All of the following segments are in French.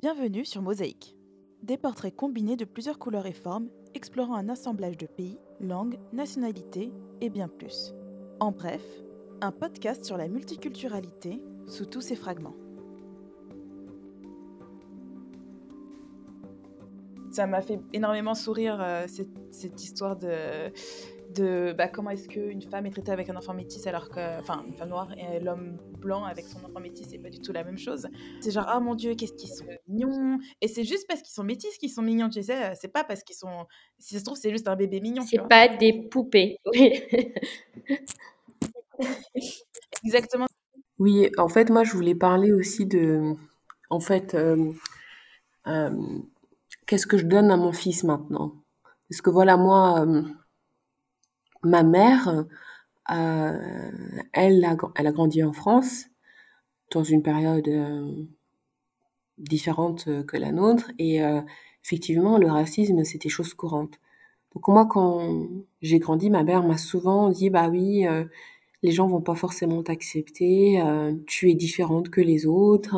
Bienvenue sur Mosaïque. Des portraits combinés de plusieurs couleurs et formes, explorant un assemblage de pays, langues, nationalités et bien plus. En bref, un podcast sur la multiculturalité sous tous ses fragments. Ça m'a fait énormément sourire euh, cette, cette histoire de de bah, comment est-ce qu'une femme est traitée avec un enfant métis alors que, enfin, une femme noire et l'homme blanc avec son enfant métis, c'est pas du tout la même chose. C'est genre, ah mon dieu, qu'est-ce qu'ils sont mignons. Et c'est juste parce qu'ils sont métis qu'ils sont mignons, tu sais. C'est pas parce qu'ils sont. Si ça se trouve, c'est juste un bébé mignon. C'est pas des poupées. Oui. Exactement. Oui, en fait, moi, je voulais parler aussi de. En fait, euh, euh, qu'est-ce que je donne à mon fils maintenant? Parce que voilà, moi. Euh, ma mère, euh, elle, a, elle a grandi en France dans une période euh, différente que la nôtre et euh, effectivement le racisme c'était chose courante. Donc moi quand j'ai grandi, ma mère m'a souvent dit bah oui, les gens vont pas forcément t'accepter, tu es différente que les autres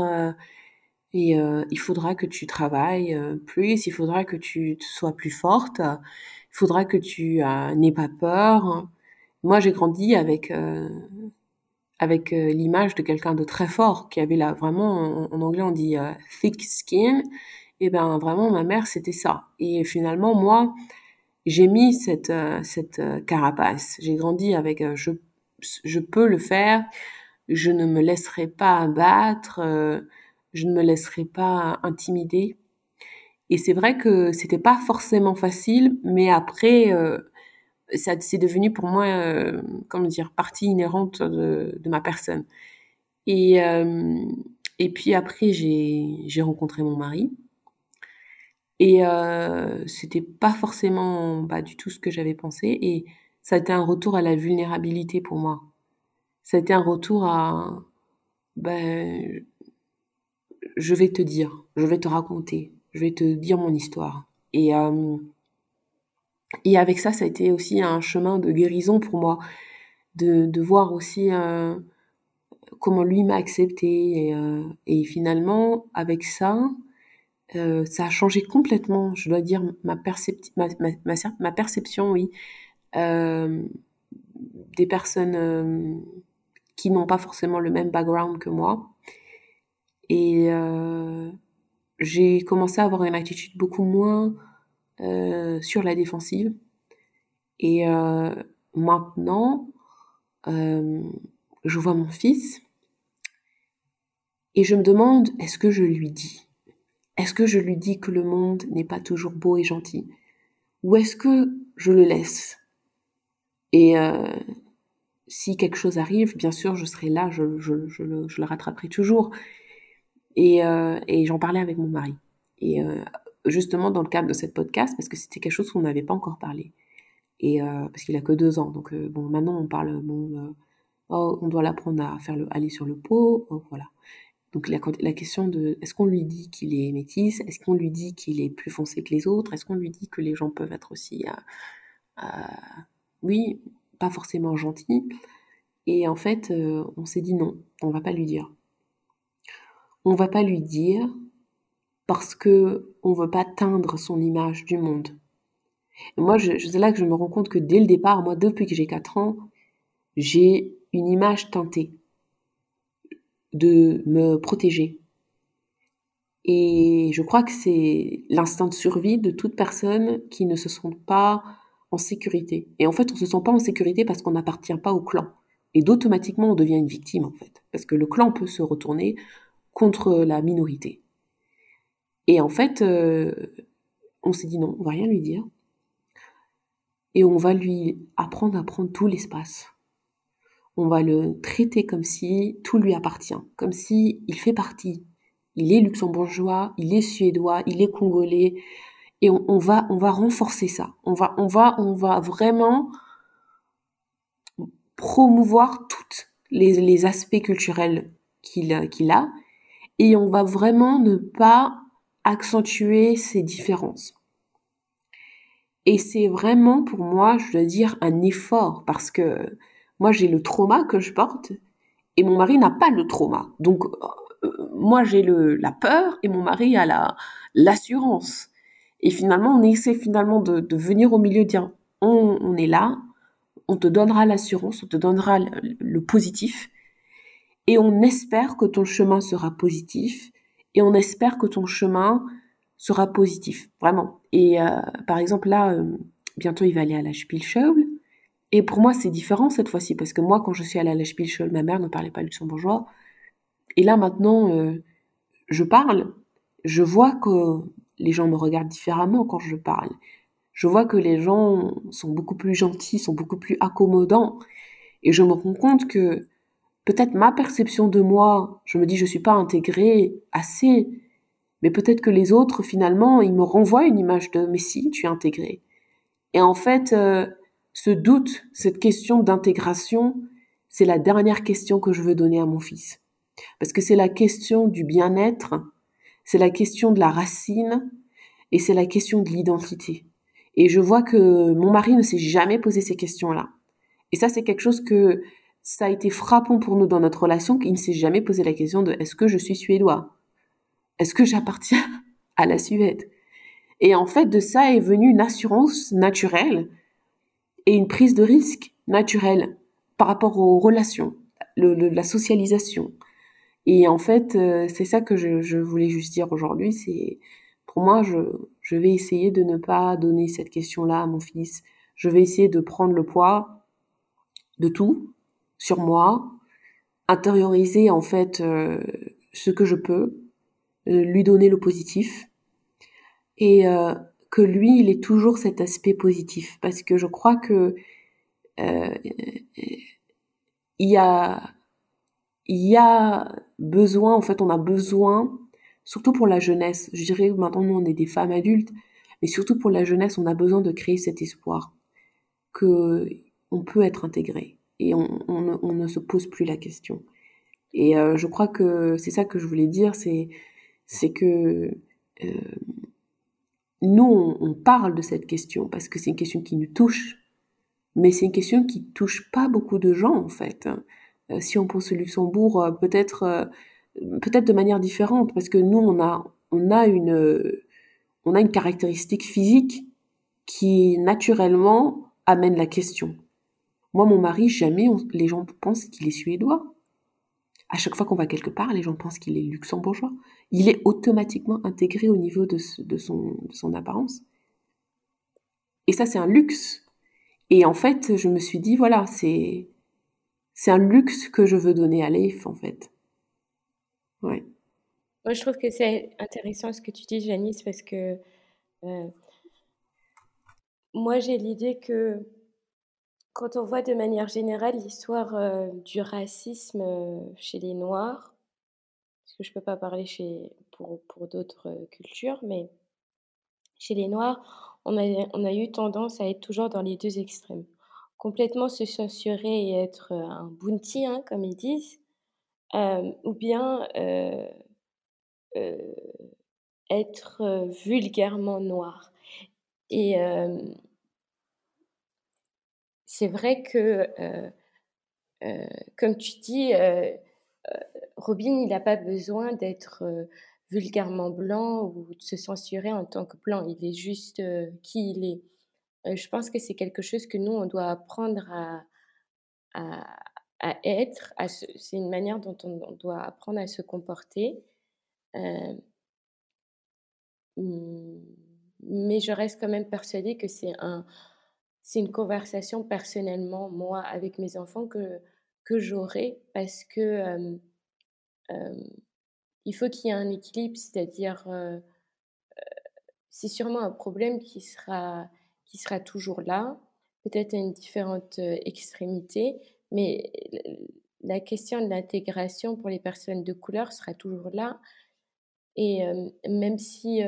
et il faudra que tu travailles plus, il faudra que tu sois plus forte il faudra que tu euh, n'aies pas peur. Moi, j'ai grandi avec euh, avec euh, l'image de quelqu'un de très fort qui avait là vraiment en, anglais on dit thick skin. Et ben vraiment ma mère c'était ça. Et finalement moi j'ai mis cette cette carapace. J'ai grandi avec je je peux le faire. Je ne me laisserai pas abattre. Je ne me laisserai pas intimider. Et c'est vrai que c'était pas forcément facile, mais après, euh, ça c'est devenu pour moi, euh, comment dire, partie inhérente de, ma personne. Et, euh, et puis après, j'ai, j'ai rencontré mon mari. Et euh, c'était pas forcément bah, du tout ce que j'avais pensé. Et ça a été un retour à la vulnérabilité pour moi. Ça a été un retour à, ben, je vais te dire, je vais te raconter, je vais te dire mon histoire. Et, euh, et avec ça, ça a été aussi un chemin de guérison pour moi, de, de voir aussi euh, comment lui m'a accepté. Et, euh, finalement, avec ça, ça a changé complètement, je dois dire, ma, ma, perception, oui, des personnes qui n'ont pas forcément le même background que moi. Et, j'ai commencé à avoir une attitude beaucoup moins euh, sur la défensive. Et euh, maintenant, euh, je vois mon fils et je me demande, est-ce que je lui dis? Est-ce que je lui dis que le monde n'est pas toujours beau et gentil? Ou est-ce que je le laisse? Et euh, si quelque chose arrive, bien sûr, je serai là, je le rattraperai toujours. Et, euh, et j'en parlais avec mon mari. Et euh, justement dans le cadre de cette podcast, parce que c'était quelque chose qu'on n'avait pas encore parlé. Et euh, parce qu'il a que deux ans, donc bon, maintenant on parle, bon, oh, on doit l'apprendre à faire le, aller sur le pot, oh, voilà. Donc la, question de est-ce qu'on lui dit qu'il est métis, est-ce qu'on lui dit qu'il est plus foncé que les autres, est-ce qu'on lui dit que les gens peuvent être aussi, euh, euh, oui, pas forcément gentils? Et en fait, euh, on s'est dit non, on va pas lui dire on va pas lui dire parce que on veut pas teindre son image du monde. Et moi, c'est là que je me rends compte que dès le départ, moi, depuis que j'ai 4 ans, j'ai une image teintée de me protéger. Et je crois que c'est l'instinct de survie de toute personne qui ne se sent pas en sécurité. Et en fait, on se sent pas en sécurité parce qu'on n'appartient pas au clan. Et d'automatiquement, on devient une victime, en fait. Parce que le clan peut se retourner contre la minorité. Et en fait, euh, on s'est dit non, on va rien lui dire. Et on va lui apprendre à prendre tout l'espace. On va le traiter comme si tout lui appartient, comme si il fait partie. Il est luxembourgeois, il est suédois, il est congolais, et on, va on va renforcer ça. On va on va on va vraiment promouvoir tous les, aspects culturels qu'il a et on va vraiment ne pas accentuer ces différences. Et c'est vraiment pour moi, je dois dire, un effort parce que moi j'ai le trauma que je porte et mon mari n'a pas le trauma. Donc moi j'ai le la peur et mon mari a la l'assurance. Et finalement, on essaie finalement de, de venir au milieu, dire on, on est là, on te donnera l'assurance, on te donnera le, positif, et on espère que ton chemin sera positif, et on espère que ton chemin sera positif, vraiment. Et euh, par exemple là, euh, bientôt il va aller à la Spielschule, et pour moi c'est différent cette fois-ci, parce que moi quand je suis allée à la Spielschule, ma mère ne parlait pas luxembourgeois, et là maintenant euh, je parle, je vois que les gens me regardent différemment quand je parle. Je vois que les gens sont beaucoup plus gentils, sont beaucoup plus accommodants. Et je me rends compte que peut-être ma perception de moi, je me dis je suis pas intégrée assez, mais peut-être que les autres finalement, ils me renvoient une image de mais si, tu es intégrée. Et en fait, euh, ce doute, cette question d'intégration, c'est la dernière question que je veux donner à mon fils. Parce que c'est la question du bien-être, c'est la question de la racine et c'est la question de l'identité. Et je vois que mon mari ne s'est jamais posé ces questions-là. Et ça, c'est quelque chose que ça a été frappant pour nous dans notre relation, qu'il ne s'est jamais posé la question de est-ce que je suis suédois? Est-ce que j'appartiens à la Suède? Et en fait, de ça est venue une assurance naturelle et une prise de risque naturelle par rapport aux relations, la socialisation, et en fait, euh, c'est ça que je, voulais juste dire aujourd'hui. C'est pour moi, je vais essayer de ne pas donner cette question-là à mon fils. Je vais essayer de prendre le poids de tout sur moi, intérioriser en fait euh, ce que je peux, euh, lui donner le positif. Et que lui, il ait toujours cet aspect positif. Parce que je crois que il y a il y a besoin, en fait, on a besoin, surtout pour la jeunesse, je dirais maintenant nous on est des femmes adultes, mais surtout pour la jeunesse, on a besoin de créer cet espoir que on peut être intégré et on, ne se pose plus la question. Et euh, je crois que c'est ça que je voulais dire, c'est que euh, nous on, parle de cette question parce que c'est une question qui nous touche, mais c'est une question qui touche pas beaucoup de gens en fait. Euh, si on pense au Luxembourg, peut-être peut-être de manière différente, parce que nous, on a, on a une, on a une caractéristique physique qui naturellement amène la question. Moi, mon mari, jamais les gens pensent qu'il est suédois. À chaque fois qu'on va quelque part, les gens pensent qu'il est luxembourgeois. Il est automatiquement intégré au niveau de, son, apparence. Et ça, c'est un luxe. Et en fait, je me suis dit, voilà, c'est un luxe que je veux donner à Leif, en fait. Ouais. Moi, je trouve que c'est intéressant ce que tu dis, Janice, parce que euh, moi, j'ai l'idée que quand on voit de manière générale l'histoire euh, du racisme euh, chez les Noirs, parce que je ne peux pas parler chez, pour, pour d'autres cultures, mais chez les Noirs, on a, on a eu tendance à être toujours dans les deux extrêmes complètement se censurer et être un bounty, hein, comme ils disent, ou bien être vulgairement noir. Et c'est vrai que, comme tu dis, Robin, il n'a pas besoin d'être vulgairement blanc ou de se censurer en tant que blanc. Il est juste qui il est je pense que c'est quelque chose que nous, on doit apprendre à, à, être. c'est une manière dont on, doit apprendre à se comporter. Mais je reste quand même persuadée que c'est un, c'est une conversation personnellement, moi, avec mes enfants, que, que j'aurai parce que il faut qu'il y ait un équilibre, c'est-à-dire c'est sûrement un problème qui sera qui sera toujours là, peut-être à une différente extrémité, mais la question de l'intégration pour les personnes de couleur sera toujours là. Et même, si,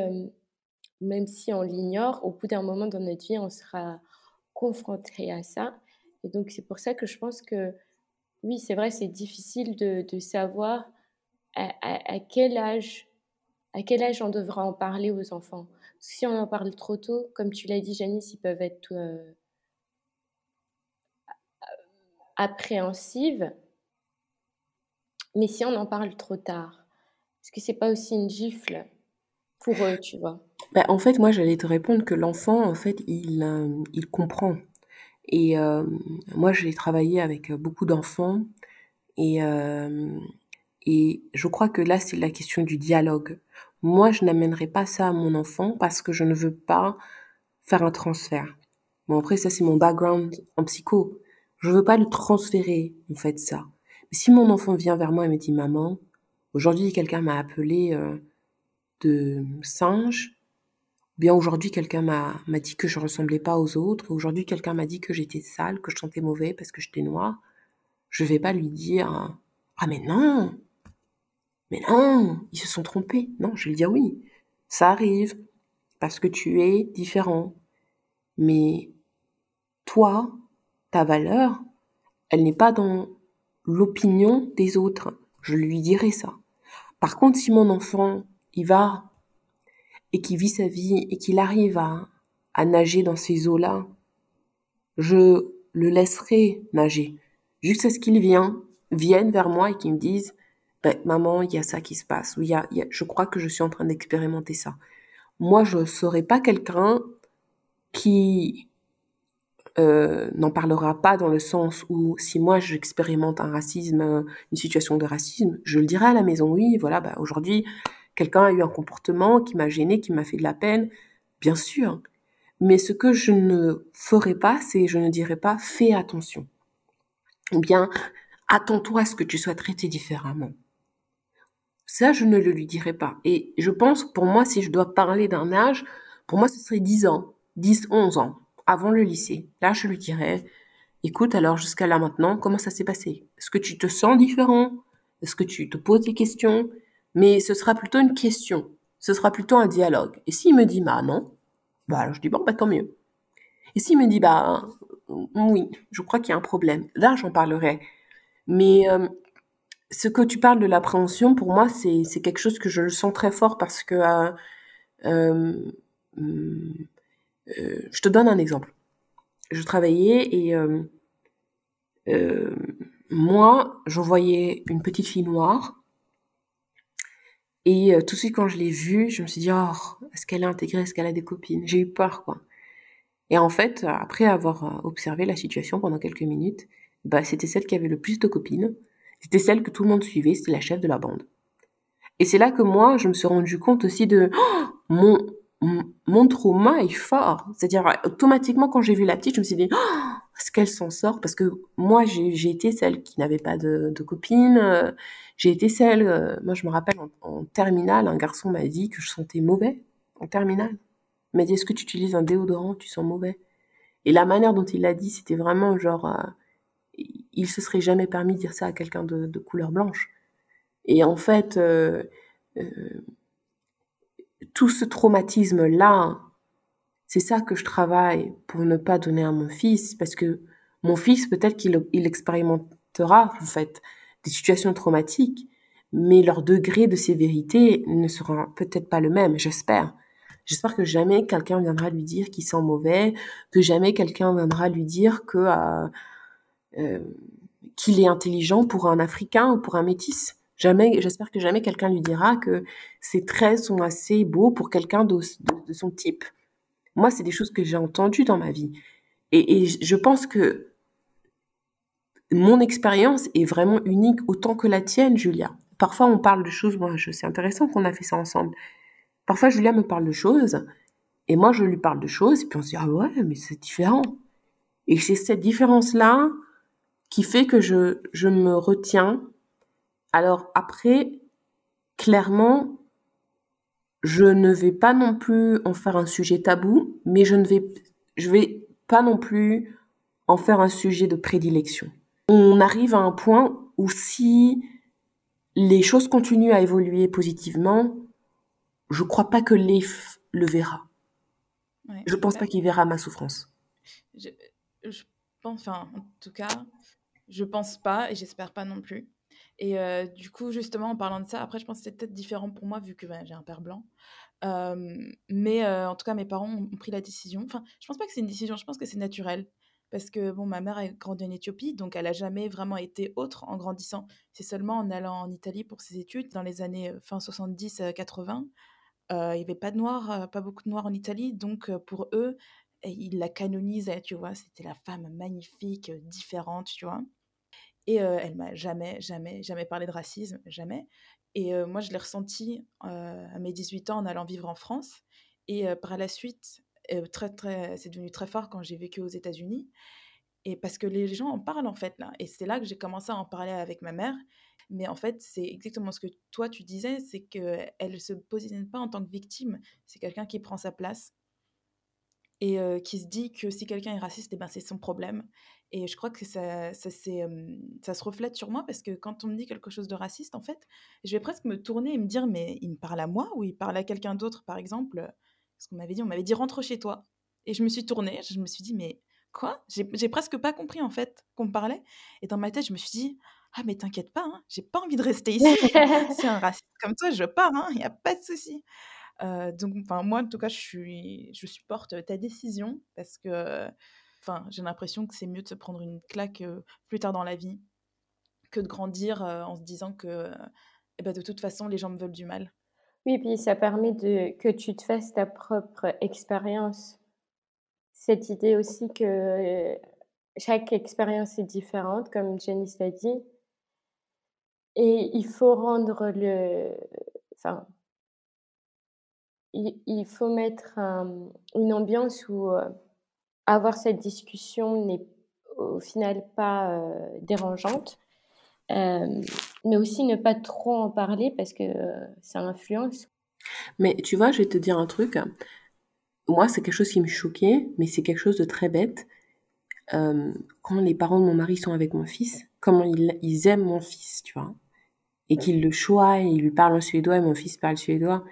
même si on l'ignore, au bout d'un moment dans notre vie, on sera confronté à ça. Et donc, c'est pour ça que je pense que, oui, c'est vrai, c'est difficile de, savoir à, à, quel âge, à quel âge on devra en parler aux enfants si on en parle trop tôt, comme tu l'as dit, Janice, ils peuvent être euh, appréhensives. Mais si on en parle trop tard, Est-ce que c'est pas aussi une gifle? Pour eux, tu vois? Bah, en fait, moi, j'allais te répondre que l'enfant, en fait, il, euh, il comprend. Et euh, moi, j'ai travaillé avec beaucoup d'enfants et, euh, et je crois que là, c'est la question du dialogue. Moi, je n'amènerai pas ça à mon enfant parce que je ne veux pas faire un transfert. Bon, après, ça, c'est mon background en psycho. Je veux pas le transférer, en fait, ça. Mais si mon enfant vient vers moi et me dit, maman, aujourd'hui, quelqu'un m'a appelé euh, de singe, bien aujourd'hui, quelqu'un m'a, dit que je ressemblais pas aux autres, aujourd'hui, quelqu'un m'a dit que j'étais sale, que je sentais mauvais parce que j'étais noire, je vais pas lui dire, ah, mais non, mais non, ils se sont trompés. Non, je vais lui dire oui, ça arrive, parce que tu es différent. Mais toi, ta valeur, elle n'est pas dans l'opinion des autres. Je lui dirai ça. Par contre, si mon enfant, il va et qu'il vit sa vie et qu'il arrive à, à nager dans ces eaux-là, je le laisserai nager. Jusqu'à ce qu'il vienne, vienne vers moi et qu'il me dise, ben, maman, il y a ça qui se passe, ou il y a, je crois que je suis en train d'expérimenter ça. Moi, je ne serai pas quelqu'un qui euh, n'en parlera pas dans le sens où si moi j'expérimente un racisme, une situation de racisme, je le dirai à la maison, oui, voilà, bah, aujourd'hui, quelqu'un a eu un comportement qui m'a gêné, qui m'a fait de la peine, bien sûr. Mais ce que je ne ferai pas, c'est je ne dirai pas fais attention. Ou bien attends-toi à ce que tu sois traité différemment. Ça, je ne le lui dirai pas. Et je pense, pour moi, si je dois parler d'un âge, pour moi, ce serait 10 ans, 10, 11 ans avant le lycée. Là, je lui dirais, écoute, alors jusqu'à là maintenant, comment ça s'est passé? Est-ce que tu te sens différent? Est-ce que tu te poses des questions? Mais ce sera plutôt une question. Ce sera plutôt un dialogue. Et s'il me dit, bah non, bah alors je dis, bon, bah tant mieux. Et s'il me dit, bah oui, je crois qu'il y a un problème, là, j'en parlerai. Mais euh, ce que tu parles de l'appréhension, pour moi, c'est quelque chose que je le sens très fort parce que euh, euh, euh, je te donne un exemple. Je travaillais et euh, euh, moi, je voyais une petite fille noire. Et tout de suite, quand je l'ai vue, je me suis dit, oh, est-ce qu'elle est intégrée, est-ce qu'elle a des copines? J'ai eu peur, quoi. Et en fait, après avoir observé la situation pendant quelques minutes, bah, c'était celle qui avait le plus de copines. C'était celle que tout le monde suivait, c'était la chef de la bande. Et c'est là que moi, je me suis rendu compte aussi de oh, mon, mon trauma est fort. C'est-à-dire, automatiquement, quand j'ai vu la petite, je me suis dit, oh, est-ce qu'elle s'en sort Parce que moi, j'ai été celle qui n'avait pas de, copine. J'ai été celle, euh, moi, je me rappelle, en, terminale, un garçon m'a dit que je sentais mauvais, en terminale. Il m'a dit, est-ce que tu utilises un déodorant, tu sens mauvais Et la manière dont il l'a dit, c'était vraiment genre, euh, il se serait jamais permis de dire ça à quelqu'un de, couleur blanche. Et en fait, euh, tout ce traumatisme-là, c'est ça que je travaille pour ne pas donner à mon fils, parce que mon fils, peut-être qu'il il expérimentera, en fait, des situations traumatiques, mais leur degré de sévérité ne sera peut-être pas le même, j'espère. J'espère que jamais quelqu'un viendra lui dire qu'il sent mauvais, que jamais quelqu'un viendra lui dire euh, euh, qu'il est intelligent pour un Africain ou pour un métis. Jamais, j'espère que jamais quelqu'un lui dira que ses traits sont assez beaux pour quelqu'un de, son type. Moi, c'est des choses que j'ai entendues dans ma vie. Et, je pense que mon expérience est vraiment unique autant que la tienne, Julia. Parfois, on parle de choses, moi, c'est intéressant qu'on a fait ça ensemble. Parfois, Julia me parle de choses, et moi, je lui parle de choses, et puis on se dit, ah ouais, mais c'est différent. Et c'est cette différence-là qui fait que je, je me retiens alors après, clairement, je ne vais pas non plus en faire un sujet tabou, mais je ne vais, je vais pas non plus en faire un sujet de prédilection. On arrive à un point où si les choses continuent à évoluer positivement, je crois pas que l'EF le verra. je pense pas qu'il verra ma souffrance. Je, je pense, enfin, en tout cas, je pense pas et j'espère pas non plus. Et du coup, justement, en parlant de ça, après, je pense que c'est peut-être différent pour moi vu que ben, j'ai un père blanc. mais en tout cas, mes parents ont pris la décision. Enfin, je pense pas que c'est une décision, je pense que c'est naturel. parce que bon, ma mère a grandi en Éthiopie, donc elle a jamais vraiment été autre en grandissant. C'est seulement en allant en Italie pour ses études dans les années fin 70-80. il n'y avait pas de noirs, pas beaucoup de noirs en Italie, donc pour eux, ils la canonisaient, tu vois. C'était la femme magnifique, différente, tu vois. Et elle m'a jamais, jamais, jamais parlé de racisme, jamais. Et moi, je l'ai ressenti à mes 18 ans en allant vivre en France. Et par la suite, très, très, c'est devenu très fort quand j'ai vécu aux États-Unis. Et parce que les gens en parlent en fait là. Et c'est là que j'ai commencé à en parler avec ma mère. Mais en fait, c'est exactement ce que toi tu disais, c'est qu'elle ne se positionne pas en tant que victime. C'est quelqu'un qui prend sa place et qui se dit que si quelqu'un est raciste, eh ben, c'est son problème. Et je crois que ça, ça, ça se reflète sur moi parce que quand on me dit quelque chose de raciste, en fait, je vais presque me tourner et me dire, mais il me parle à moi ou il parle à quelqu'un d'autre, par exemple Ce qu'on m'avait dit, on m'avait dit rentre chez toi. Et je me suis tournée, je me suis dit, mais quoi? J'ai presque pas compris en fait qu'on me parlait. Et dans ma tête, je me suis dit, ah mais t'inquiète pas, hein, j'ai pas envie de rester ici. si un raciste comme toi, je pars, il hein, n'y a pas de souci. Donc, enfin, moi, en tout cas, je, suis, je supporte ta décision parce que j'ai l'impression que c'est mieux de se prendre une claque plus tard dans la vie que de grandir en se disant que eh ben, de toute façon, les gens me veulent du mal. Oui, puis ça permet de, que tu te fasses ta propre expérience. Cette idée aussi que chaque expérience est différente, comme Janice l'a dit. Et il faut rendre le. Enfin, il, faut mettre une ambiance où avoir cette discussion n'est au final pas dérangeante, mais aussi ne pas trop en parler parce que ça influence. Mais tu vois, je vais te dire un truc. Moi, c'est quelque chose qui me choquait, mais c'est quelque chose de très bête. quand les parents de mon mari sont avec mon fils, comment ils, ils aiment mon fils, tu vois, et qu'ils le choient, ils lui parlent en suédois, et mon fils parle suédois,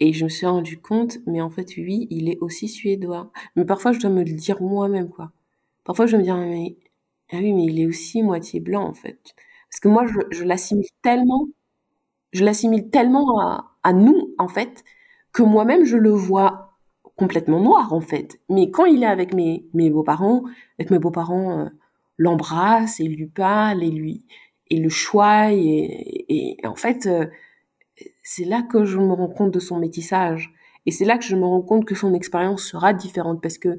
et je me suis rendu compte, mais en fait, oui, il est aussi suédois. Mais parfois, je dois me le dire moi-même, quoi. Parfois, je me dis, mais, ah oui, mais il est aussi moitié blanc, en fait. Parce que moi, je, je l'assimile tellement, je l'assimile tellement à, à nous, en fait, que moi-même, je le vois complètement noir, en fait. Mais quand il est avec mes, mes beaux-parents, avec mes beaux-parents, euh, l'embrasse et lui parle et lui, et le choix et, et, en fait, euh, c'est là que je me rends compte de son métissage. Et c'est là que je me rends compte que son expérience sera différente parce que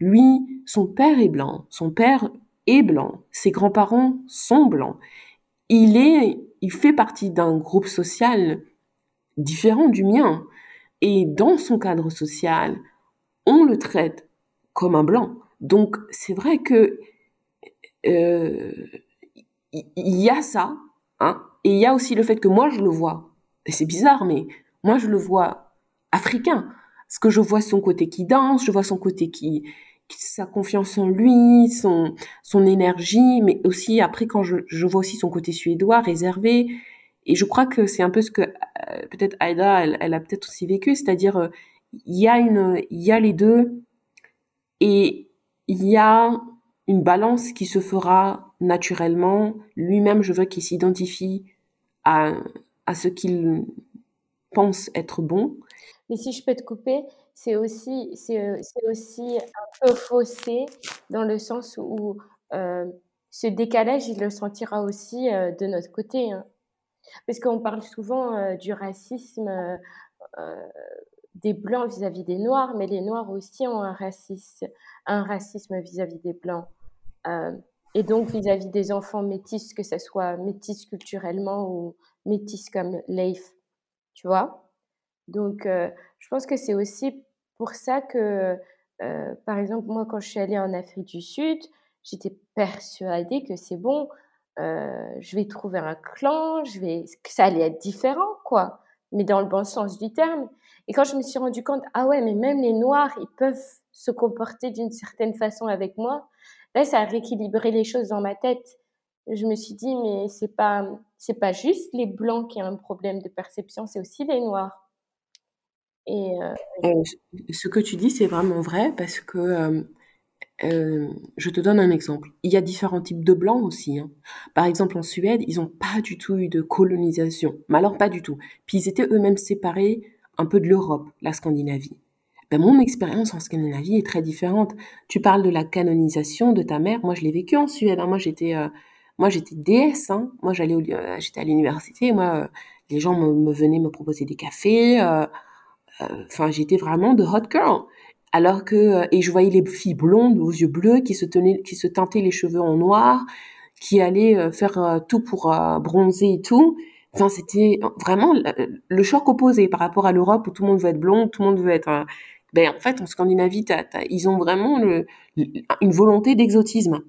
lui, son père est blanc, son père est blanc, ses grands-parents sont blancs. Il est, il fait partie d'un groupe social différent du mien. Et dans son cadre social, on le traite comme un blanc. Donc c'est vrai que euh, il y a ça, hein, et il y a aussi le fait que moi je le vois c'est bizarre, mais moi je le vois africain. Parce que je vois son côté qui danse, je vois son côté qui, sa confiance en lui, son, son énergie, mais aussi après quand je, je vois aussi son côté suédois, réservé. Et je crois que c'est un peu ce que euh, peut-être Aida, elle, elle a peut-être aussi vécu, c'est-à-dire euh, il y a une, il y a les deux, et il y a une balance qui se fera naturellement. Lui-même, je veux qu'il s'identifie à, à ce qu'il pense être bon. Mais si je peux te couper, c'est aussi, c'est, euh, aussi un peu faussé dans le sens où euh, ce décalage, il le sentira aussi euh, de notre côté. Hein. Parce qu'on parle souvent du racisme des Blancs vis-à-vis des Noirs, mais les Noirs aussi ont un racisme, un racisme vis-à-vis des Blancs. et donc vis-à-vis des enfants métis, que ce soit métis culturellement ou métis comme Leif, tu vois? Donc, euh, je pense que c'est aussi pour ça que, euh, par exemple, moi, quand je suis allée en Afrique du Sud, j'étais persuadée que c'est bon, euh, je vais trouver un clan, je vais, que ça allait être différent, quoi, mais dans le bon sens du terme. Et quand je me suis rendu compte, ah ouais, mais même les Noirs, ils peuvent se comporter d'une certaine façon avec moi, là, ça a rééquilibré les choses dans ma tête je me suis dit, mais c'est pas, c'est pas juste les blancs qui ont un problème de perception, c'est aussi les noirs. Et euh, euh, ce que tu dis, c'est vraiment vrai parce que euh, je te donne un exemple. Il y a différents types de blancs aussi. Hein. Par exemple, en Suède, ils n'ont pas du tout eu de colonisation. Mais alors, pas du tout. Puis ils étaient eux-mêmes séparés un peu de l'Europe, la Scandinavie. ben, mon expérience en Scandinavie est très différente. Tu parles de la canonisation de ta mère. Moi, je l'ai vécu en Suède. Hein. Moi, j'étais, moi, j'étais déesse. Hein. Moi, j'allais, euh, j'étais à l'université. Moi, euh, les gens me, venaient me proposer des cafés. Enfin, j'étais vraiment de hot girl. Alors que, et je voyais les filles blondes aux yeux bleus qui se tenaient, qui se teintaient les cheveux en noir, qui allaient faire tout pour bronzer et tout. Enfin, c'était vraiment le choc opposé par rapport à l'Europe où tout le monde veut être blond, tout le monde veut être ben en fait en Scandinavie, ils ont vraiment une volonté d'exotisme.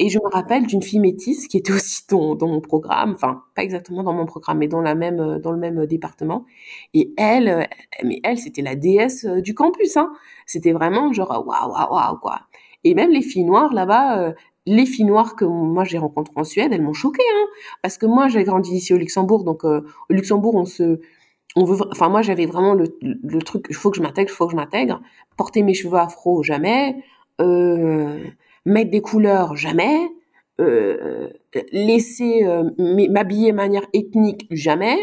Et je me rappelle d'une fille métisse qui était aussi dans, mon programme, enfin pas exactement dans mon programme, mais dans la même dans le même département. Et elle, mais elle c'était la déesse euh, du campus, hein. C'était vraiment genre waouh waouh waouh quoi. Et même les filles noires là-bas, euh, les filles noires que moi j'ai rencontrées en Suède, elles m'ont choquée, hein, parce que moi j'ai grandi ici au Luxembourg, donc euh, au Luxembourg on se on veut, enfin moi j'avais vraiment le, le truc, il faut que je m'intègre, il faut que je m'intègre. Porter mes cheveux afro, jamais. Euh, mettre des couleurs, jamais. Euh, laisser euh, m'habiller de manière ethnique, jamais.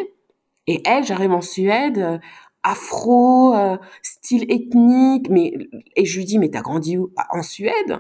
Et elle, j'arrive en Suède, afro, style ethnique, mais et je lui dis mais t'as grandi où? En Suède.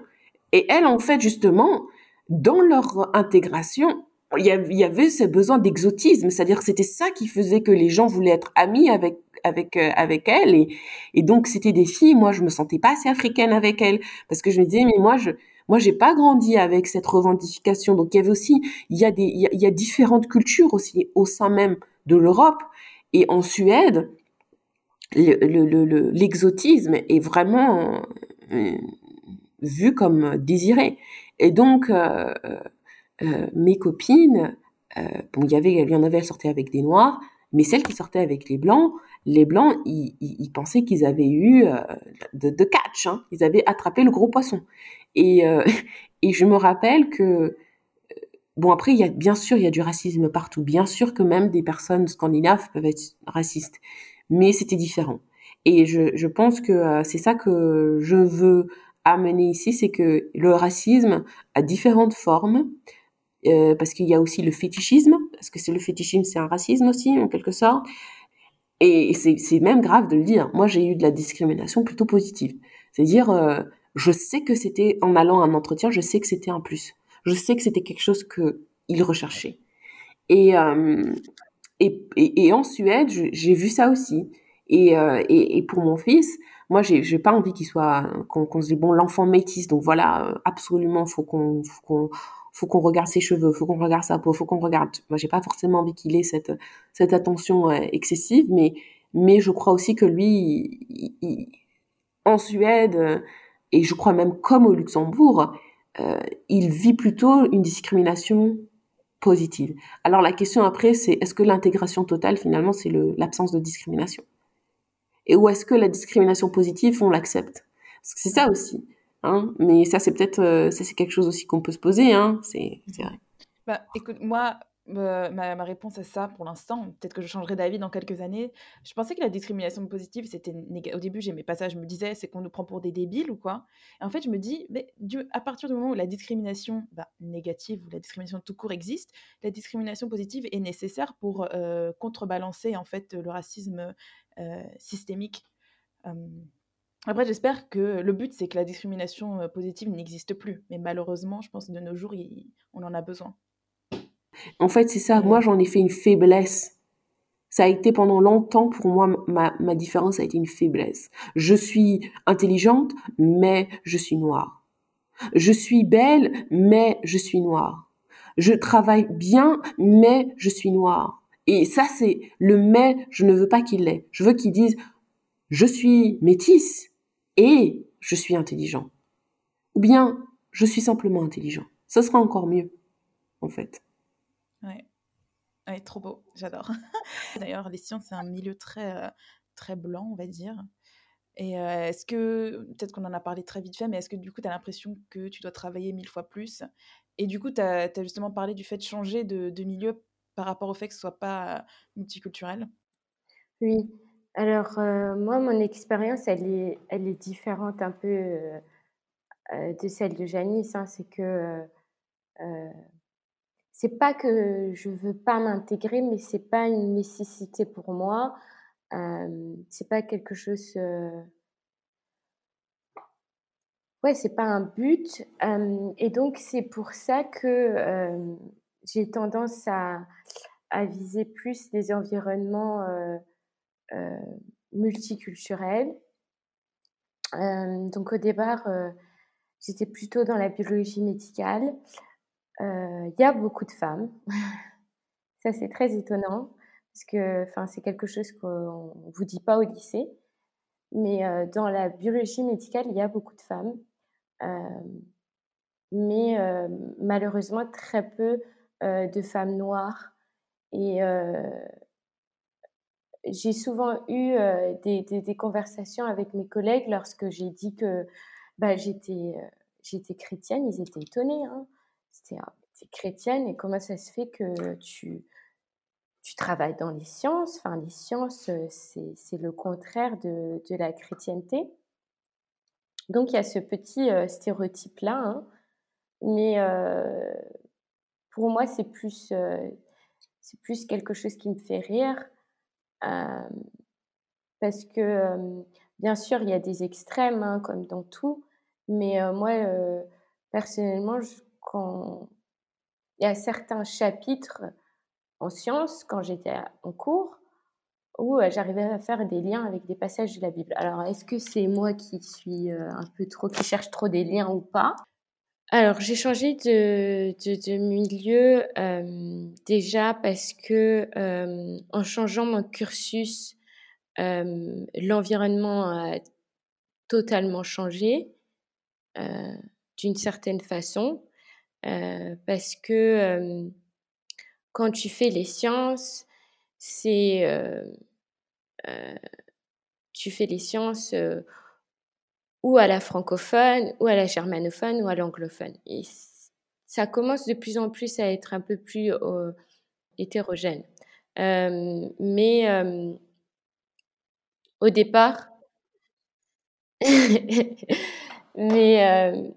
Et elle, en fait, justement, dans leur intégration, il y, avait, ce besoin d'exotisme, c'est-à-dire que c'était ça qui faisait que les gens voulaient être amis avec avec euh, avec elle et, et donc c'était des filles moi je me sentais pas assez africaine avec elles parce que je me disais mais moi je moi j'ai pas grandi avec cette revendication. Donc il y avait aussi il y a des il y différentes cultures aussi au sein même de l'Europe et en Suède l'exotisme le, le, est vraiment euh, vu comme désiré. Et donc euh, mes copines, bon, il y avait, il y en avait, elles sortaient avec des noirs, mais celles qui sortaient avec les blancs, les blancs, ils, pensaient qu'ils avaient eu euh, de, catch, hein, ils avaient attrapé le gros poisson. Et, euh, je me rappelle que, euh, bon après, il y a bien sûr, il y a du racisme partout, bien sûr que même des personnes scandinaves peuvent être racistes, mais c'était différent. Et je pense que c'est ça que je veux amener ici, c'est que le racisme a différentes formes. Euh, parce qu'il y a aussi le fétichisme, parce que c'est le fétichisme, c'est un racisme aussi, en quelque sorte. Et c'est même grave de le dire. Moi, j'ai eu de la discrimination plutôt positive. C'est-à-dire, euh, je sais que c'était, en allant à un entretien, je sais que c'était un plus. Je sais que c'était quelque chose qu'il recherchait. Et, euh, et, et, en Suède, j'ai vu ça aussi. Et, et, pour mon fils, moi, j'ai, j'ai pas envie qu'il soit, qu'on, se dise, bon, l'enfant métisse, donc voilà, absolument, faut qu'on, faut qu'on, faut qu'on regarde ses cheveux, faut qu'on regarde sa peau, faut qu'on regarde. Moi, j'ai pas forcément envie qu'il ait cette cette attention euh, excessive, mais mais je crois aussi que lui, en Suède et je crois même comme au Luxembourg, euh, il vit plutôt une discrimination positive. Alors la question après, c'est est-ce que l'intégration totale finalement c'est l'absence de discrimination? Et ou est-ce que la discrimination positive on l'accepte? Parce que c'est ça aussi. Hein. Mais ça, c'est peut-être, euh, ça, c'est quelque chose aussi qu'on peut se poser. Hein. Bah, écoute, moi, ma, ma, réponse à ça pour l'instant, peut-être que je changerai d'avis dans quelques années. Je pensais que la discrimination positive, c'était au début, j'aimais pas ça. Je me disais, c'est qu'on nous prend pour des débiles ou quoi? Et en fait, je me dis, à partir du moment où la discrimination bah, négative ou la discrimination tout court existe, la discrimination positive est nécessaire pour euh, contrebalancer en fait le racisme euh, systémique. Après, j'espère que le but, c'est que la discrimination euh, positive n'existe plus. Mais malheureusement, je pense que de nos jours, on en a besoin. En fait, c'est ça. Moi, j'en ai fait une faiblesse. Ça a été pendant longtemps, pour moi, ma, ma différence a été une faiblesse. Je suis intelligente, mais je suis noire. Je suis belle, mais je suis noire. Je travaille bien, mais je suis noire. Et ça, c'est le mais, je ne veux pas qu'il l'ait. Je veux qu'ils disent, je suis métisse, et je suis intelligent. Ou bien je suis simplement intelligent. Ce sera encore mieux, en fait. Ouais. ouais trop beau, j'adore. D'ailleurs, les sciences, c'est un milieu très, euh, très blanc, on va dire. Et euh, est-ce que, peut-être qu'on en a parlé très vite fait, mais est-ce que du coup, tu as l'impression que tu dois travailler mille fois plus? Et du coup, tu as, justement parlé du fait de changer de, de, milieu par rapport au fait que ce soit pas multiculturel? Oui, alors, euh, moi, mon expérience, elle est, elle est différente un peu euh, euh, de celle de Janice. Hein. C'est que c'est pas que je veux pas m'intégrer, mais c'est pas une nécessité pour moi. c'est pas quelque chose Ouais, c'est pas un but, et donc c'est pour ça que, j'ai tendance à à viser plus des environnements, multiculturels. donc au départ, j'étais plutôt dans la biologie médicale. Il y a beaucoup de femmes. Ça, c'est très étonnant parce que c'est quelque chose qu'on ne vous dit pas au lycée. Mais dans la biologie médicale, il y a beaucoup de femmes. mais malheureusement, très peu de femmes noires. Et j'ai souvent eu des, des, conversations avec mes collègues lorsque j'ai dit que bah, j'étais, j'étais chrétienne. Ils étaient étonnés. Hein. C'était, ah, chrétienne et comment ça se fait que tu, tu travailles dans les sciences? Enfin, les sciences, euh, c'est le contraire de, de, la chrétienté. Donc, il y a ce petit euh, stéréotype-là. Hein. Mais euh, pour moi, c'est plus, c'est plus quelque chose qui me fait rire. parce que, bien sûr, il y a des extrêmes, hein, comme dans tout. Mais moi, personnellement, quand il y a certains chapitres en sciences, quand j'étais en cours, où j'arrivais à faire des liens avec des passages de la Bible. Alors, est-ce que c'est moi qui suis un peu trop, qui cherche trop des liens ou pas? Alors, j'ai changé de, milieu déjà parce que en changeant mon cursus, l'environnement a totalement changé d'une certaine façon. parce que quand tu fais les sciences, c'est tu fais les sciences ou à la francophone, ou à la germanophone, ou à l'anglophone. Ça commence de plus en plus à être un peu plus hétérogène. mais au départ, mais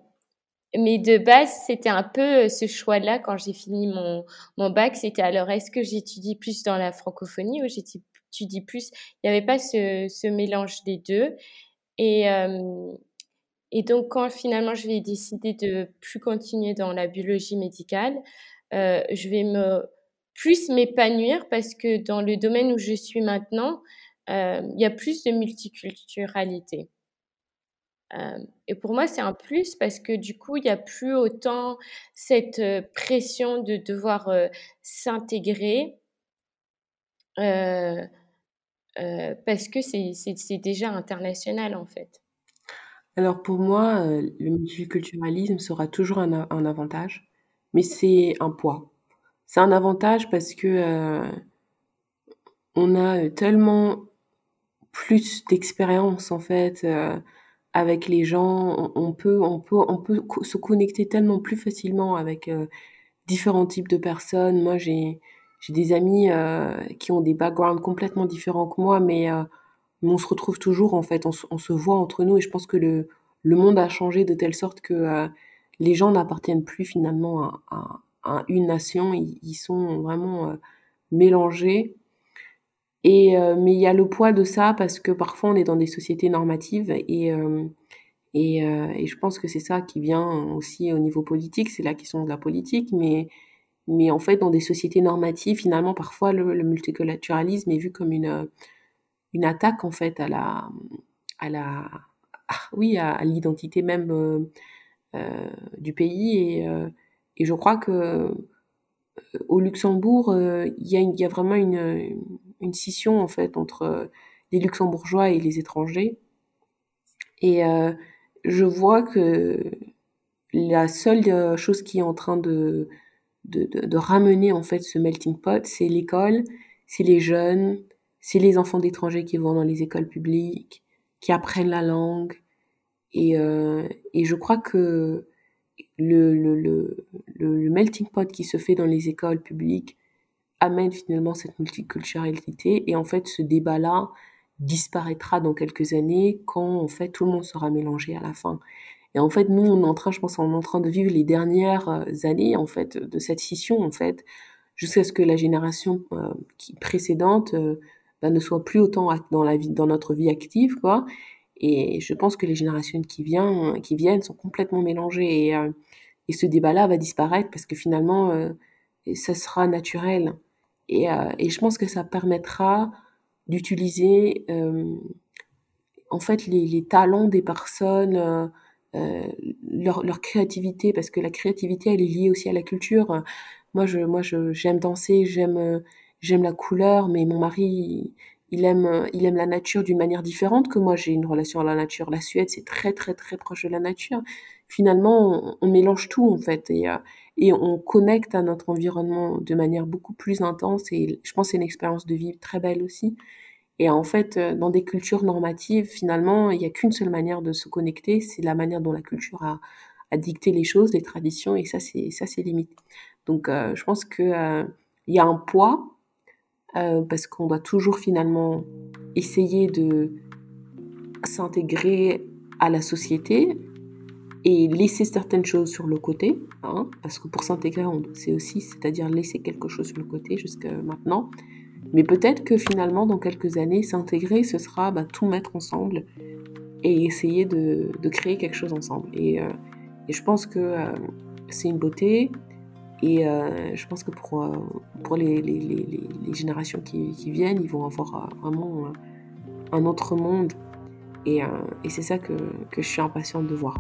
mais de base, c'était un peu euh, ce choix-là quand j'ai fini mon, mon bac. C'était alors, est-ce que j'étudie plus dans la francophonie ou j'étudie plus? Il n'y avait pas ce, ce, mélange des deux. Et, donc, quand finalement je vais décider de plus continuer dans la biologie médicale, je vais plus m'épanouir parce que dans le domaine où je suis maintenant, il y a plus de multiculturalité. Et pour moi, c'est un plus parce que du coup, il n'y a plus autant cette pression de devoir s'intégrer parce que c'est déjà international en fait. Alors pour moi, le multiculturalisme sera toujours un, avantage, mais c'est un poids. C'est un avantage parce que on a tellement plus d'expérience en fait avec les gens, on peut, on peut, on peut se connecter tellement plus facilement avec euh, différents types de personnes. Moi, j'ai, j'ai des amis euh, qui ont des backgrounds complètement différents que moi, mais, euh, on se retrouve toujours en fait, on, se voit entre nous et je pense que le, le monde a changé de telle sorte que les gens n'appartiennent plus finalement à, à, une nation, ils, sont vraiment mélangés. Et euh, mais il y a le poids de ça parce que parfois on est dans des sociétés normatives et euh, et, euh, et, je pense que c'est ça qui vient aussi au niveau politique, c'est la question de la politique, mais mais en fait dans des sociétés normatives, finalement parfois le, le est vu comme une une attaque en fait à la à la oui à, l'identité même euh, du pays et et je crois que au Luxembourg il y y a vraiment une une scission en fait entre euh, les luxembourgeois et les étrangers. Et euh, je vois que la seule euh, chose qui est en train de, de, ramener en fait ce melting pot, c'est l'école, c'est les jeunes, c'est les enfants d'étrangers qui vont dans les écoles publiques, qui apprennent la langue. Et, et je crois que le, le, melting pot qui se fait dans les écoles publiques amène finalement cette multiculturalité et en fait ce débat-là disparaîtra dans quelques années quand en fait tout le monde sera mélangé à la fin. Et en fait nous on est en train, je pense, on est en train de vivre les dernières euh, années en fait de cette scission en fait jusqu'à ce que la génération euh, qui précédente euh, bah, ne soit plus autant dans la vie, dans notre vie active quoi. Et je pense que les générations qui, viennent, qui viennent sont complètement mélangées. Et, et ce débat-là va disparaître parce que finalement, ça sera naturel. Et, et, je pense que ça permettra d'utiliser en fait les, talents des personnes, leur, leur, créativité, parce que la créativité, elle est liée aussi à la culture. Moi, je, moi, je, j'aime danser, j'aime, j'aime la couleur, mais mon mari, il aime, il aime la nature d'une manière différente que moi. J'ai une relation à la nature. La Suède, c'est très, très, très proche de la nature. Finalement, on, mélange tout en fait, et, et on connecte à notre environnement de manière beaucoup plus intense. Et je pense que c'est une expérience de vie très belle aussi. Et en fait, euh, dans des cultures normatives, finalement, il n'y a qu'une seule manière de se connecter, c'est la manière dont la culture a, dicté les choses, les traditions, et ça, c'est ça, c'est limite. Donc, euh, je pense que euh, il y a un poids euh, parce qu'on doit toujours finalement essayer de s'intégrer à la société et laisser certaines choses sur le côté, hein, parce que pour s'intégrer, c'est aussi, c'est-à-dire laisser quelque chose sur le côté jusqu'à maintenant. Mais peut-être que finalement, dans quelques années, s'intégrer, ce sera bah, tout mettre ensemble et essayer de, créer quelque chose ensemble. Et, euh, je pense que euh, c'est une beauté. Et euh, je pense que pour, les, générations qui, viennent, ils vont avoir vraiment un autre monde. Et, c'est ça que je suis impatiente de voir.